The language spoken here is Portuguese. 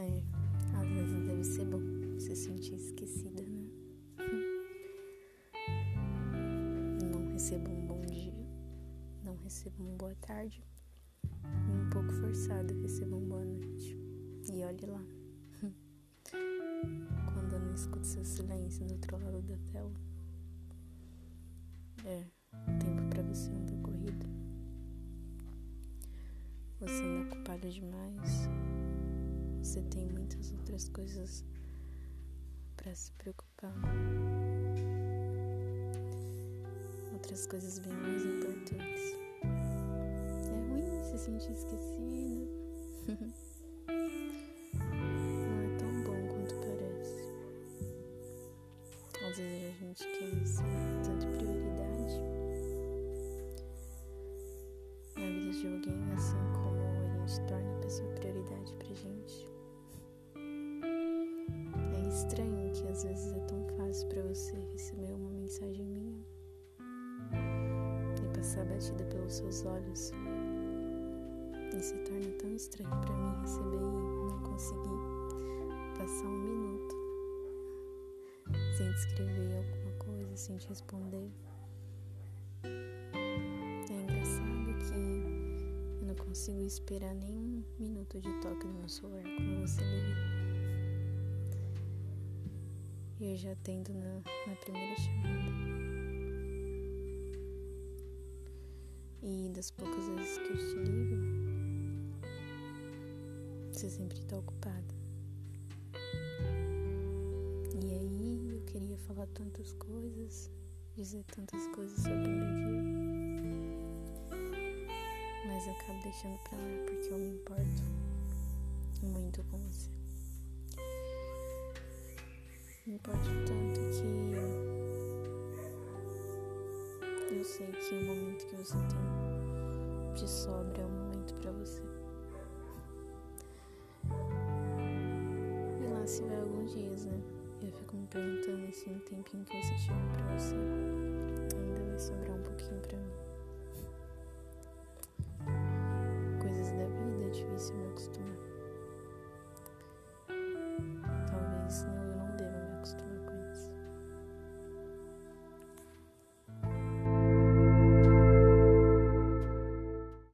É, às vezes deve ser bom se sentir esquecida, né? Não recebo um bom dia, não recebo uma boa tarde, um pouco forçada recebo uma boa noite. E olhe lá. Quando eu não escuto seu silêncio do outro lado da tela. É, o tempo pra você é anda corrido. Você anda culpado demais. Você tem muitas outras coisas para se preocupar. Outras coisas bem mais importantes. É ruim se sentir esquecido. Não é tão bom quanto parece. Às vezes a gente quer ser tanto prioridade na vida de alguém, assim como a gente torna a pessoa prioridade pra gente. Estranho que às vezes é tão fácil para você receber uma mensagem minha e passar batida pelos seus olhos. E se torna tão estranho para mim receber e não conseguir passar um minuto sem descrever alguma coisa, sem te responder. É engraçado que eu não consigo esperar nem um minuto de toque no meu celular quando você liga. E eu já atendo na, na primeira chamada. E das poucas vezes que eu te ligo, você sempre está ocupada. E aí eu queria falar tantas coisas, dizer tantas coisas sobre o meu dia. Mas eu acabo deixando pra lá porque eu me importo muito com você me tanto que eu sei que o momento que você tem de sobra é um momento para você. E lá se vai alguns dias, né? Eu fico me perguntando se no tempinho que você tiver pra você ainda vai sobrar um pouquinho pra mim. Coisas da vida é difícil me acostumar.